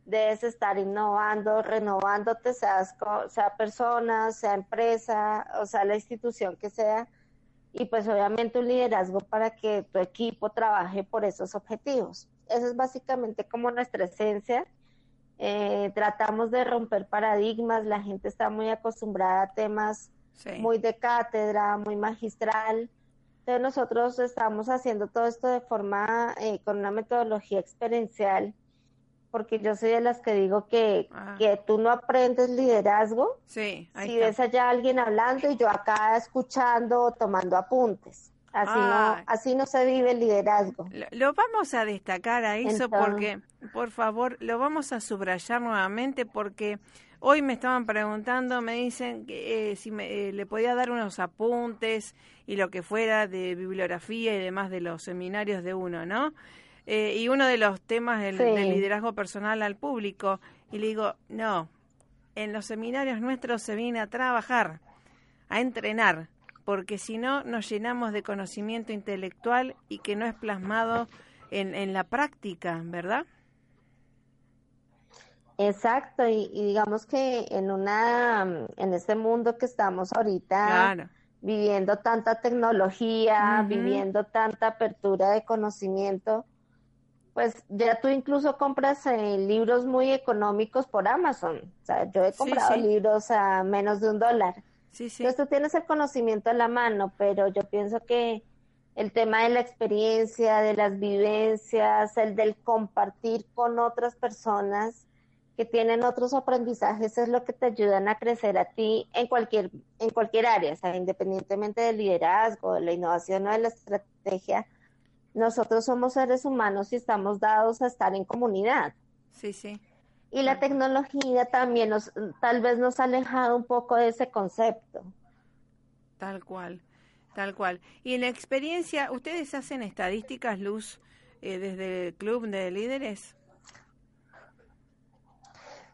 debes estar innovando, renovándote, seas, sea persona, sea empresa, o sea la institución que sea, y pues obviamente un liderazgo para que tu equipo trabaje por esos objetivos. Esa es básicamente como nuestra esencia eh, tratamos de romper paradigmas, la gente está muy acostumbrada a temas muy de cátedra, muy magistral. Entonces nosotros estamos haciendo todo esto de forma, eh, con una metodología experiencial, porque yo soy de las que digo que, ah. que tú no aprendes liderazgo sí, si ves allá alguien hablando y yo acá escuchando o tomando apuntes. Así, no, así no se vive el liderazgo. Lo, vamos a destacar a eso porque, por favor, lo vamos a subrayar nuevamente porque hoy me estaban preguntando, me dicen que eh, si me, eh, le podía dar unos apuntes y lo que fuera de bibliografía y demás de los seminarios de uno, ¿no? Eh, y uno de los temas del, del liderazgo personal al público. Y le digo, no, en los seminarios nuestros se viene a trabajar, a entrenar porque si no nos llenamos de conocimiento intelectual y que no es plasmado en, en la práctica, ¿verdad? Exacto, y, digamos que en una en este mundo que estamos ahorita viviendo tanta tecnología, viviendo tanta apertura de conocimiento, pues ya tú incluso compras eh, libros muy económicos por Amazon. O sea, yo he comprado libros a menos de un dólar. Sí, sí. Entonces tú tienes el conocimiento en la mano, pero yo pienso que el tema de la experiencia, de las vivencias, el del compartir con otras personas que tienen otros aprendizajes es lo que te ayudan a crecer a ti en cualquier, en cualquier área, o sea, independientemente del liderazgo, de la innovación o de la estrategia, nosotros somos seres humanos y estamos dados a estar en comunidad. Sí, sí. Y la tecnología también nos, tal vez nos ha alejado un poco de ese concepto. Tal cual, tal cual. Y en la experiencia, ¿ustedes hacen estadísticas, Luz, eh, desde el Club de Líderes?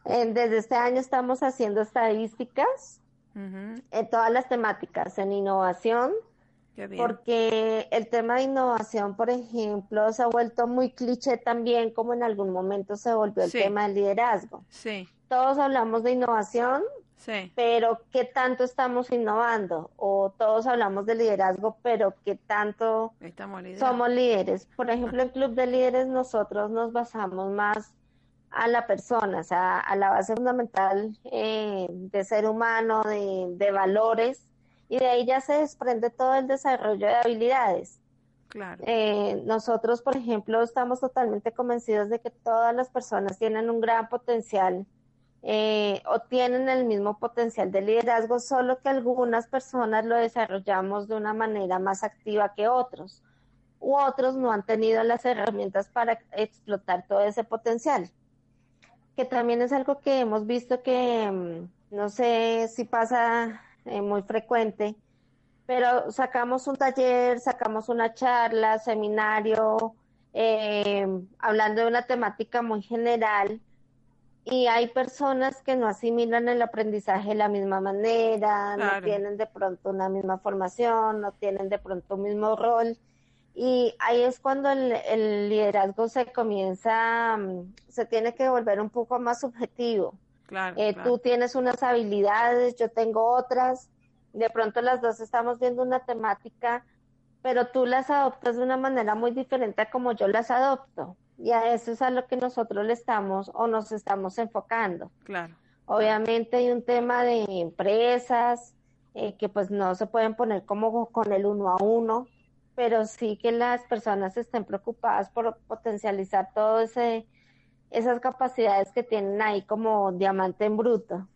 desde este año estamos haciendo estadísticas en todas las temáticas, en innovación, porque el tema de innovación, por ejemplo, se ha vuelto muy cliché también, como en algún momento se volvió el tema del liderazgo. Sí. Todos hablamos de innovación, sí. pero ¿qué tanto estamos innovando? O todos hablamos de liderazgo, pero ¿qué tanto somos líderes? Por ejemplo, en Club de Líderes nosotros nos basamos más a la persona, o sea, a la base fundamental eh, de ser humano, de, de valores y de ahí ya se desprende todo el desarrollo de habilidades. Claro. Eh, nosotros, por ejemplo, estamos totalmente convencidos de que todas las personas tienen un gran potencial eh, o tienen el mismo potencial de liderazgo, solo que algunas personas lo desarrollamos de una manera más activa que otros, u otros no han tenido las herramientas para explotar todo ese potencial, que también es algo que hemos visto que, mm, no sé si pasa eh, muy frecuente, pero sacamos un taller, sacamos una charla, seminario, eh, hablando de una temática muy general y hay personas que no asimilan el aprendizaje de la misma manera, no tienen de pronto una misma formación, no tienen de pronto un mismo rol. Y ahí es cuando el, liderazgo se comienza, mm, se tiene que volver un poco más subjetivo. Eh, tú tienes unas habilidades, yo tengo otras, de pronto las dos estamos viendo una temática, pero tú las adoptas de una manera muy diferente a como yo las adopto. Y a eso es a lo que nosotros le estamos o nos estamos enfocando. Claro. Obviamente hay un tema de empresas eh, que pues no se pueden poner como con el uno a uno, pero sí que las personas estén preocupadas por potencializar todo ese esas capacidades que tienen ahí como diamante en bruto.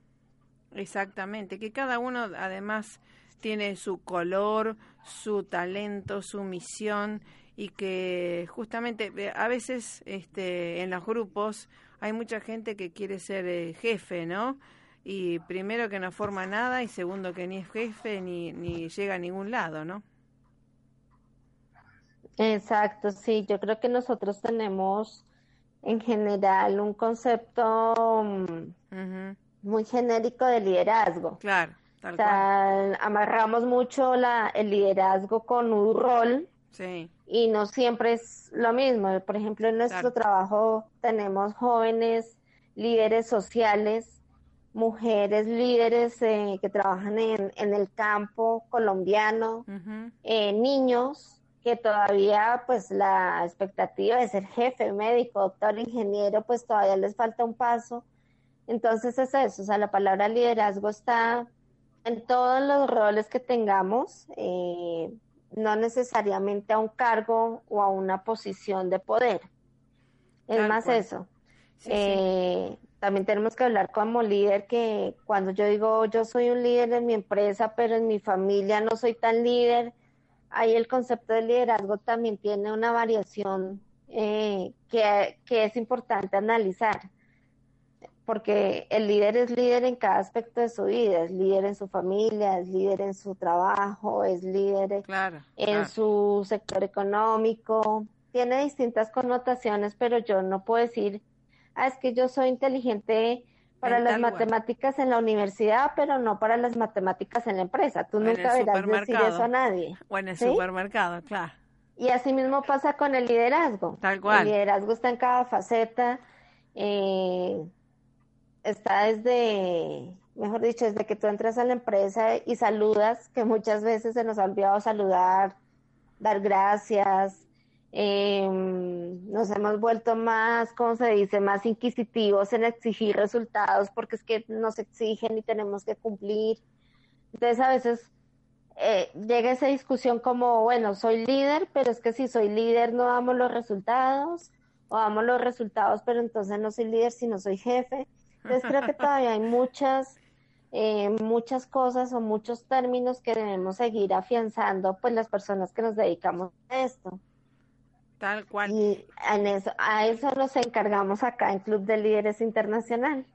Exactamente, que cada uno además tiene su color, su talento, su misión y que justamente eh, a veces este, en los grupos hay mucha gente que quiere ser eh, jefe, ¿no? Y primero que no forma nada y segundo que ni es jefe ni, ni llega a ningún lado, ¿no? Exacto, sí, yo creo que nosotros tenemos en general un concepto mm, muy genérico de liderazgo. Claro. Tal o sea, amarramos mucho la, el liderazgo con un rol sí. y no siempre es lo mismo. Por ejemplo, en nuestro trabajo tenemos jóvenes líderes sociales, mujeres líderes eh, que trabajan en, en, el campo colombiano, eh, niños que todavía pues la expectativa de ser jefe, médico, doctor, ingeniero, pues todavía les falta un paso. Entonces es eso, o sea, la palabra liderazgo está en todos los roles que tengamos, eh, no necesariamente a un cargo o a una posición de poder. Es más eso. Eh, también tenemos que hablar como líder que cuando yo digo yo soy un líder en mi empresa, pero en mi familia no soy tan líder, ahí el concepto de liderazgo también tiene una variación eh, que, que es importante analizar porque el líder es líder en cada aspecto de su vida, es líder en su familia, es líder en su trabajo, es líder en su sector económico, tiene distintas connotaciones, pero yo no puedo decir, ah, es que yo soy inteligente para las matemáticas en la universidad, pero no para las matemáticas en la empresa. Tú nunca verás decir eso a nadie. O en el supermercado, claro. Y así mismo pasa con el liderazgo. Tal cual. El liderazgo está en cada faceta. Eh, está desde, mejor dicho, desde que tú entras a la empresa y saludas, que muchas veces se nos ha olvidado saludar, dar gracias. Em, nos hemos vuelto más, ¿cómo se dice?, más inquisitivos en exigir resultados porque es que nos exigen y tenemos que cumplir. Entonces a veces eh, llega esa discusión como, bueno, soy líder, pero es que si soy líder no damos los resultados, o damos los resultados, pero entonces no soy líder si no soy jefe. Entonces creo que todavía hay muchas, eh, muchas cosas o muchos términos que debemos seguir afianzando, pues las personas que nos dedicamos a esto. Tal cual. Y en eso, a eso nos encargamos acá en Club de Líderes Internacional.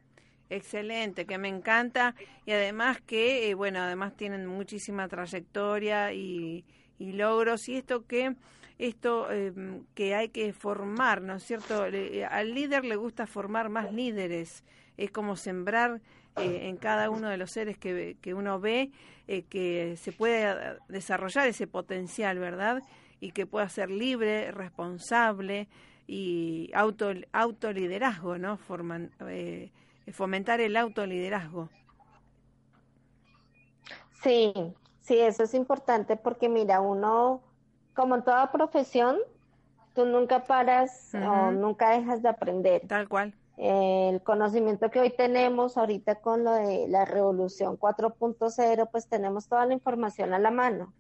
Excelente, que me encanta y además que, eh, bueno, además tienen muchísima trayectoria y, y logros y esto que esto em, que hay que formar, ¿no es cierto? al líder le gusta formar más líderes es como sembrar eh, en cada uno de los seres que, que uno ve eh, que se puede desarrollar ese potencial, ¿verdad? Y que pueda ser libre, responsable y auto, autoliderazgo, ¿no? Forman, eh, fomentar el autoliderazgo. Sí, sí, eso es importante porque mira, uno, como en toda profesión, tú nunca paras o nunca dejas de aprender. Tal cual el conocimiento que hoy tenemos ahorita con lo de la revolución 4.0, pues tenemos toda la información a la mano.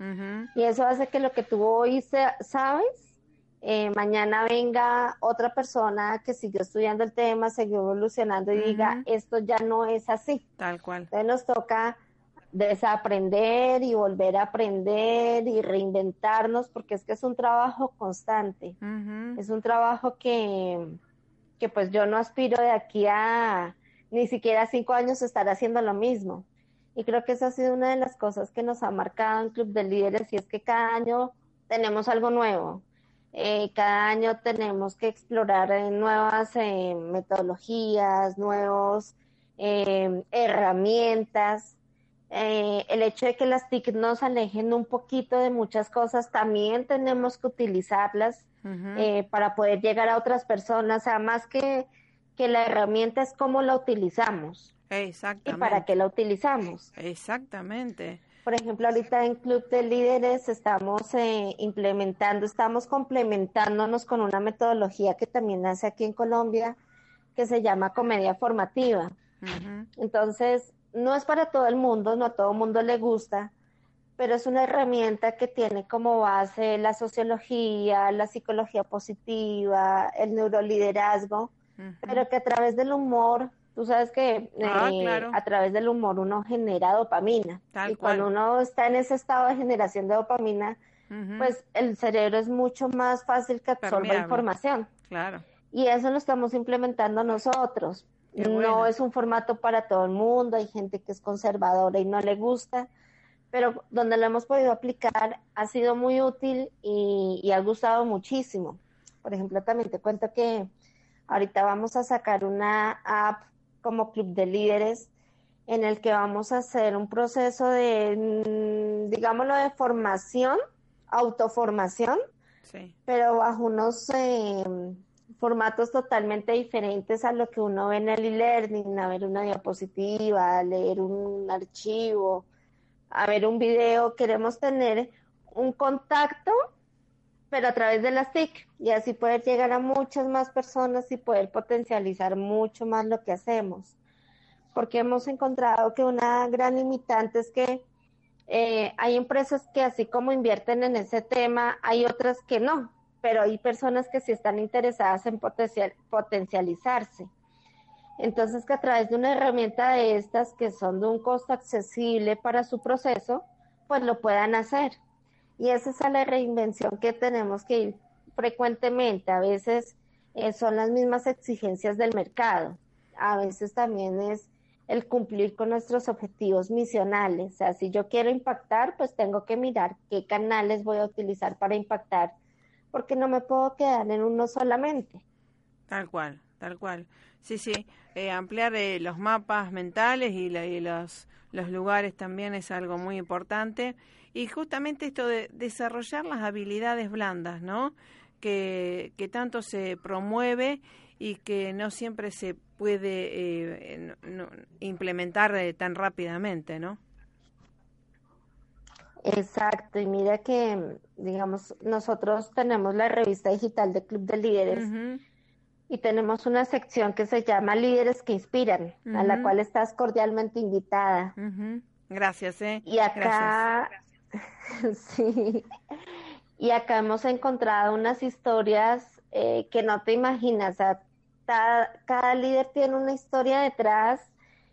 Y eso hace que lo que tú hoy sabes, eh, mañana venga otra persona que siguió estudiando el tema, siguió evolucionando y diga, esto ya no es así. Tal cual. Entonces nos toca desaprender y volver a aprender y reinventarnos porque es que es un trabajo constante. Es un trabajo que que pues yo no aspiro de aquí a ni siquiera cinco años estar haciendo lo mismo. Y creo que esa ha sido una de las cosas que nos ha marcado en Club de Líderes y es que cada año tenemos algo nuevo. Eh, cada año tenemos que explorar eh, nuevas eh, metodologías, nuevas herramientas. el hecho de que las TIC nos alejen un poquito de muchas cosas, también tenemos que utilizarlas eh, para poder llegar a otras personas. O sea, más que, que la herramienta es cómo la utilizamos. Exactamente. Y para qué la utilizamos. Exactamente. Por ejemplo, ahorita en Club de Líderes estamos eh, implementando, estamos complementándonos con una metodología que también nace aquí en Colombia, que se llama comedia formativa. Entonces, no es para todo el mundo, no a todo el mundo le gusta, pero es una herramienta que tiene como base la sociología, la psicología positiva, el neuroliderazgo, pero que a través del humor, tú sabes que ah, eh, a través del humor uno genera dopamina. y cuando uno está en ese estado de generación de dopamina, pues el cerebro es mucho más fácil que absorba información. Claro. Y eso lo estamos implementando nosotros. no es un formato para todo el mundo, hay gente que es conservadora y no le gusta pero donde lo hemos podido aplicar ha sido muy útil y, ha gustado muchísimo. Por ejemplo, también te cuento que ahorita vamos a sacar una app como Club de Líderes en el que vamos a hacer un proceso de, mm, digámoslo, de formación, autoformación, pero bajo unos eh, formatos totalmente diferentes a lo que uno ve en el e-learning, a ver una diapositiva, a leer un archivo, a ver un video, queremos tener un contacto, pero a través de las TIC, y así poder llegar a muchas más personas y poder potencializar mucho más lo que hacemos. Porque hemos encontrado que una gran limitante es que eh, hay empresas que así como invierten en ese tema, hay otras que no, pero hay personas que sí están interesadas en potencializarse. Entonces, que a través de una herramienta de estas, que son de un costo accesible para su proceso, pues lo puedan hacer. Y esa es la reinvención que tenemos que ir frecuentemente. A veces eh, son las mismas exigencias del mercado. A veces también es el cumplir con nuestros objetivos misionales. O sea, si yo quiero impactar, pues tengo que mirar qué canales voy a utilizar para impactar, porque no me puedo quedar en uno solamente. Tal cual, tal cual. Sí, sí, eh, ampliar eh, los mapas mentales y, los, los lugares también es algo muy importante. Y justamente esto de desarrollar las habilidades blandas, ¿no? Que, que tanto se promueve y que no siempre se puede eh, implementar eh, tan rápidamente, ¿no? Exacto, y mira que, digamos, nosotros tenemos la revista digital de Club de Líderes y tenemos una sección que se llama Líderes que Inspiran, a la cual estás cordialmente invitada. Gracias, ¿eh? Y acá, sí, y acá hemos encontrado unas historias eh, que no te imaginas, o cada, líder tiene una historia detrás.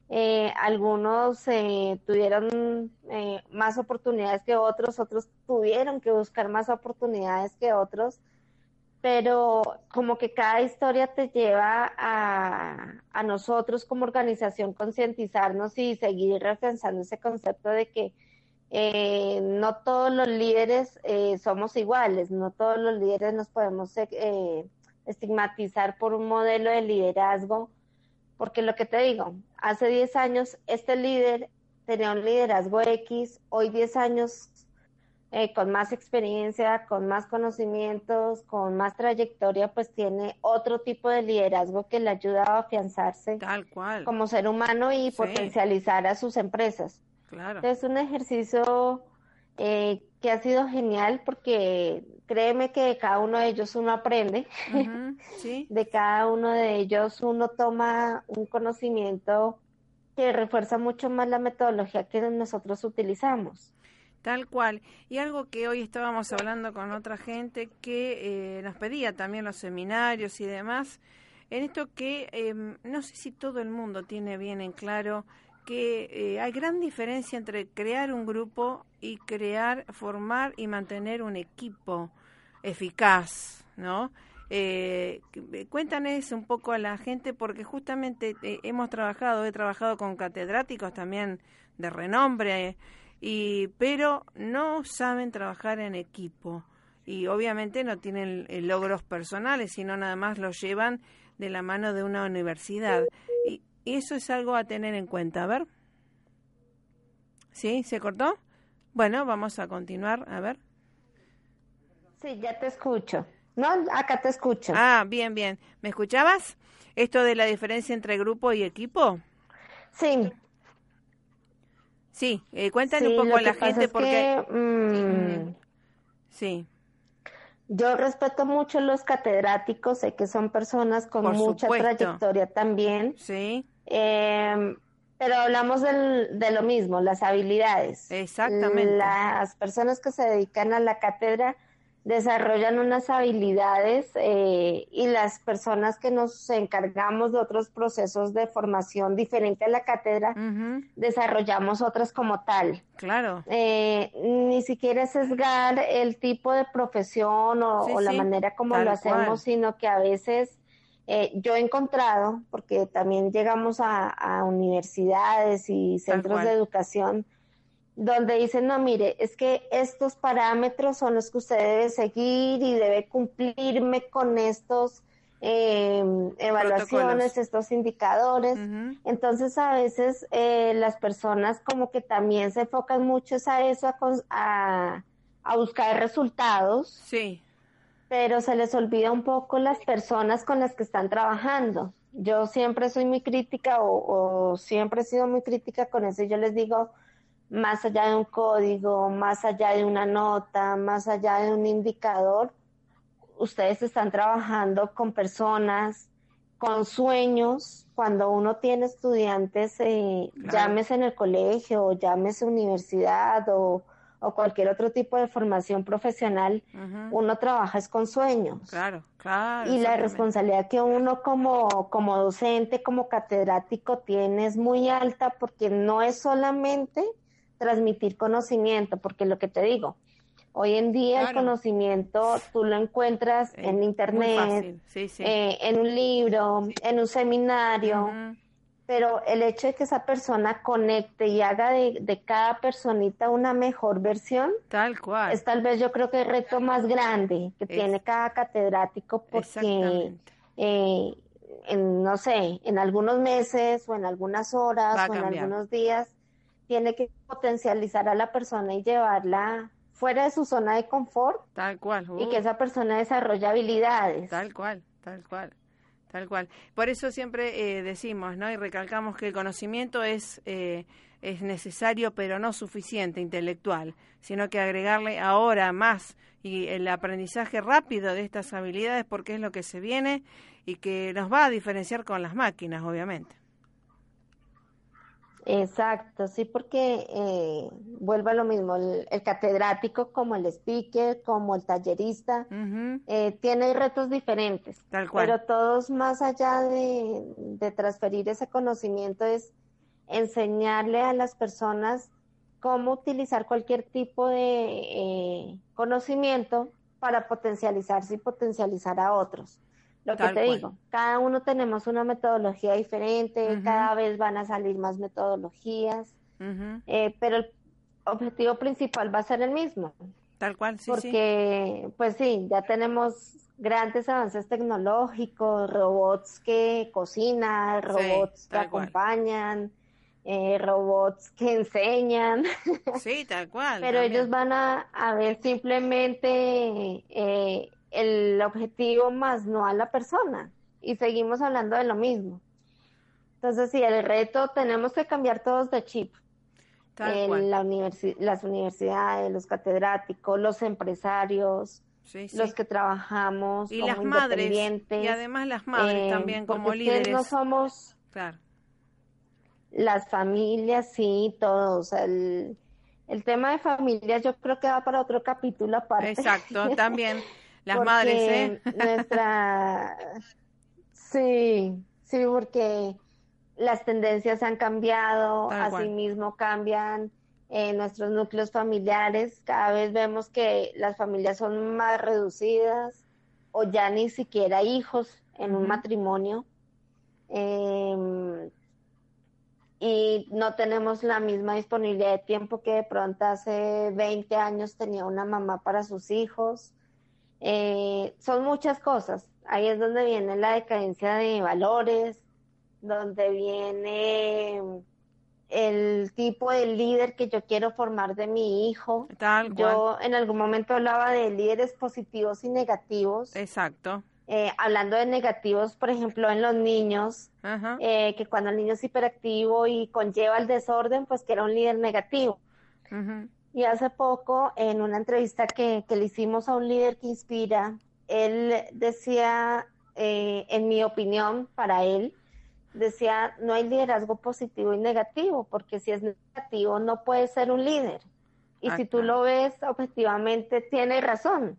Eh, algunos eh, tuvieron eh, más oportunidades que otros, otros tuvieron que buscar más oportunidades que otros, pero como que cada historia te lleva a, a nosotros como organización concientizarnos y seguir reforzando ese concepto de que no todos los líderes somos iguales, no todos los líderes nos podemos estigmatizar por un modelo de liderazgo, porque lo que te digo, hace 10 años este líder tenía un liderazgo X, hoy 10 años eh, con más experiencia, con más conocimientos, con más trayectoria, pues tiene otro tipo de liderazgo que le ayuda a afianzarse Tal cual. como ser humano y potencializar a sus empresas. Claro. Es un ejercicio eh, que ha sido genial porque créeme que de cada uno de ellos uno aprende, de cada uno de ellos uno toma un conocimiento que refuerza mucho más la metodología que nosotros utilizamos. Tal cual. Y algo que hoy estábamos hablando con otra gente que eh, nos pedía también los seminarios y demás, en esto que em, no sé si todo el mundo tiene bien en claro que eh, hay gran diferencia entre crear un grupo y crear, formar y mantener un equipo eficaz, ¿no? Eh, cuéntanos un poco a la gente porque justamente eh, hemos trabajado, he trabajado con catedráticos también de renombre, y, pero no saben trabajar en equipo y obviamente no tienen logros personales, sino nada más los llevan de la mano de una universidad. Y, eso es algo a tener en cuenta. A ver. ¿Sí? ¿Se cortó? Bueno, vamos a continuar. A ver. Sí, ya te escucho. No, acá te escucho. Ah, bien, bien. ¿Me escuchabas? Esto de la diferencia entre grupo y equipo. Sí. Sí, eh, cuéntale un poco a la gente porque... Sí. Yo respeto mucho los catedráticos, sé que son personas con mucha trayectoria también. Sí. Eh, pero hablamos de lo mismo, las habilidades. Exactamente. Las personas que se dedican a la cátedra desarrollan unas habilidades eh, y las personas que nos encargamos de otros procesos de formación diferente a la cátedra, desarrollamos otras como tal. Claro. Eh, ni siquiera sesgar el tipo de profesión o, la manera como lo hacemos, sino que a veces eh, yo he encontrado, porque también llegamos a, universidades y centros de educación, donde dicen, no, mire, es que estos parámetros son los que usted debe seguir y debe cumplirme con estos em, evaluaciones, estos indicadores. Entonces, a veces eh, las personas como que también se enfocan mucho a eso, a, a buscar resultados. Sí pero se les olvida un poco las personas con las que están trabajando. Yo siempre soy muy crítica o, siempre he sido muy crítica con eso. Yo les digo, más allá de un código, más allá de una nota, más allá de un indicador, ustedes están trabajando con personas, con sueños. Cuando uno tiene estudiantes, eh, llámese en el colegio, o llámese universidad o o cualquier otro tipo de formación profesional, uno trabaja es con sueños. Claro, claro. Y la responsabilidad que uno como, como docente, como catedrático tiene es muy alta porque no es solamente transmitir conocimiento, porque lo que te digo, Hoy en día el conocimiento tú lo encuentras en internet, eh, en un libro, en un seminario, pero el hecho de que esa persona conecte y haga de, cada personita una mejor versión, tal cual, es tal vez yo creo que el reto más grande que tiene cada catedrático porque eh, en, no sé, en algunos meses o en algunas horas o en algunos días tiene que potencializar a la persona y llevarla fuera de su zona de confort. Tal cual. Y que uh. esa persona desarrolle habilidades. Tal cual, tal cual. Tal cual. Por eso siempre eh, decimos, ¿no? Y recalcamos que el conocimiento es, eh, es necesario, pero no suficiente intelectual, sino que agregarle ahora más y el aprendizaje rápido de estas habilidades porque es lo que se viene y que nos va a diferenciar con las máquinas, obviamente. Exacto, sí, porque eh, vuelve a lo mismo, el, catedrático como el speaker, como el tallerista, eh, tiene retos diferentes, Tal cual. pero todos más allá de, transferir ese conocimiento es enseñarle a las personas cómo utilizar cualquier tipo de eh, conocimiento para potencializarse y potencializar a otros. Lo que te digo, cada uno tenemos una metodología diferente, cada vez van a salir más metodologías, eh, pero el objetivo principal va a ser el mismo. Tal cual, sí. Porque, pues sí, ya tenemos grandes avances tecnológicos, robots que cocinan, robots que acompañan, eh, robots que enseñan. Sí, tal cual. Pero ellos van a, a ver simplemente eh, el objetivo más no a la persona. Y seguimos hablando de lo mismo. Entonces, sí, el reto tenemos que cambiar todos de chip. en la las universidades, los catedráticos, los empresarios, los que trabajamos y las madres y además las madres eh, también como líderes. No somos claro. las familias, sí, todos. El, el tema de familias yo creo que va para otro capítulo aparte. Exacto, también. Las madres, ¿eh? Nuestra... Sí, sí, porque las tendencias han cambiado, asimismo cambian eh, nuestros núcleos familiares, cada vez vemos que las familias son más reducidas o ya ni siquiera hijos en un matrimonio. Em, y no tenemos la misma disponibilidad de tiempo que de pronto hace 20 años tenía una mamá para sus hijos. Eh, son muchas cosas. Ahí es donde viene la decadencia de valores, donde viene el tipo de líder que yo quiero formar de mi hijo. yo en algún momento hablaba de líderes positivos y negativos. Exacto. Eh, hablando de negativos, por ejemplo, en los niños, eh, que cuando el niño es hiperactivo y conlleva el desorden, pues que era un líder negativo. Y hace poco, en una entrevista que, le hicimos a un líder que inspira, él decía, eh, en mi opinión, para él, decía, no hay liderazgo positivo y negativo, porque si es negativo no puede ser un líder. Y si tú lo ves objetivamente, tiene razón.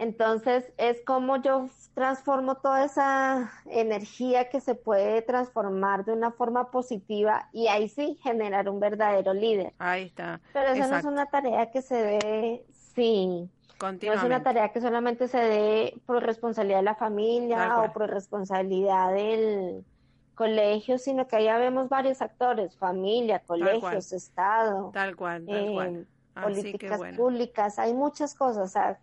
Entonces, es como yo transformo toda esa energía que se puede transformar de una forma positiva y ahí sí generar un verdadero líder. Ahí está. Pero eso no es una tarea que se dé, sí. No es una tarea que solamente se dé por responsabilidad de la familia o por responsabilidad del colegio, sino que allá vemos varios actores, familia, colegios, Estado. Tal cual, tal cual. Eh, políticas públicas, hay muchas cosas. O sea,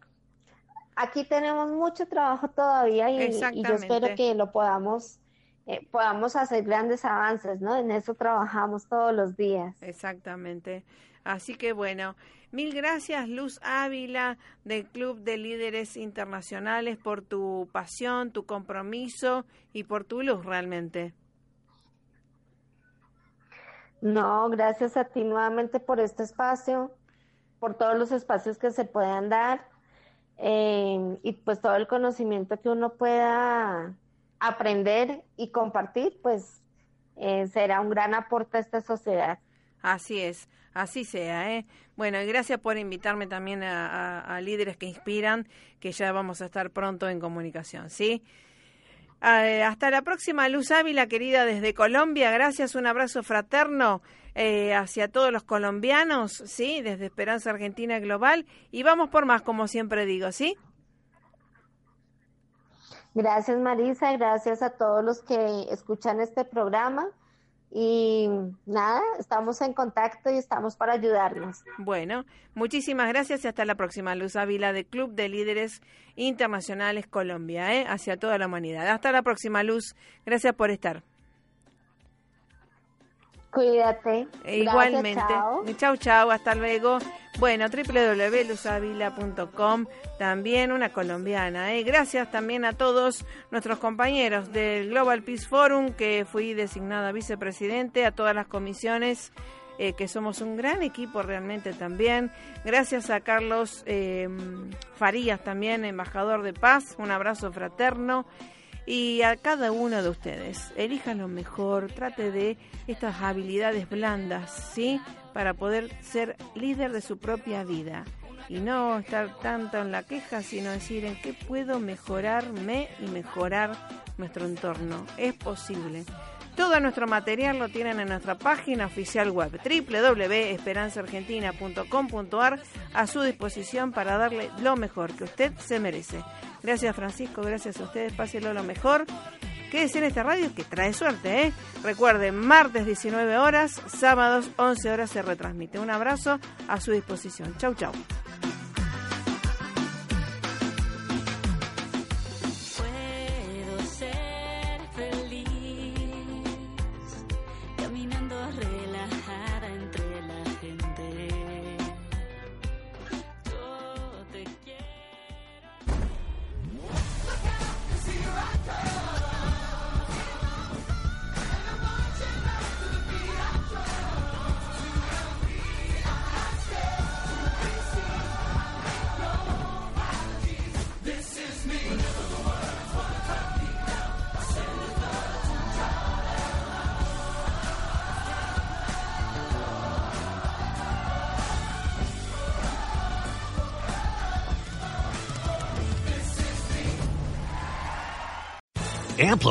aquí tenemos mucho trabajo todavía y, yo espero que lo podamos eh, podamos hacer grandes avances, ¿no? En eso trabajamos todos los días. Exactamente. Así que bueno, mil gracias Luz Ávila del Club de Líderes Internacionales por tu pasión, tu compromiso y por tu luz realmente. No, gracias a ti nuevamente por este espacio, por todos los espacios que se puedan dar eh, y pues todo el conocimiento que uno pueda aprender y compartir, pues eh, será un gran aporte a esta sociedad. Así es, así sea. ¿eh? Bueno, y gracias por invitarme también a, líderes que inspiran, que ya vamos a estar pronto en comunicación, ¿sí? Eh, hasta la próxima, Luz Ávila, querida desde Colombia. Gracias, un abrazo fraterno eh, hacia todos los colombianos, ¿sí? Desde Esperanza Argentina Global. Y vamos por más, como siempre digo, ¿sí? Gracias, Marisa. Gracias a todos los que escuchan este programa. Y nada, estamos en contacto y estamos para ayudarnos. Bueno, muchísimas gracias y hasta la próxima. Luz Ávila de Club de Líderes Internacionales Colombia, ¿eh? hacia toda la humanidad. Hasta la próxima, Luz. Gracias por estar. Cuídate. E igualmente. Chau, chau. Hasta luego. Bueno, www.luzavila.com, también una colombiana. ¿eh? Gracias también a todos nuestros compañeros del Global Peace Forum, que fui designada vicepresidente, a todas las comisiones, eh, que somos un gran equipo realmente también. Gracias a Carlos eh, Farías también, embajador de paz. Un abrazo fraterno y a cada uno de ustedes. Elija lo mejor, trate de estas habilidades blandas, ¿sí? Para poder ser líder de su propia vida y no estar tanto en la queja, sino decir en qué puedo mejorarme y mejorar nuestro entorno. Es posible. Todo nuestro material lo tienen en nuestra página oficial web www.esperanzaargentina.com.ar a su disposición para darle lo mejor que usted se merece. Gracias Francisco, gracias a ustedes, pásenlo lo mejor. Quédese en esta radio que trae suerte, ¿eh? Recuerden, martes 19 horas, sábados 11 horas se retransmite. Un abrazo a su disposición. Chau, chau.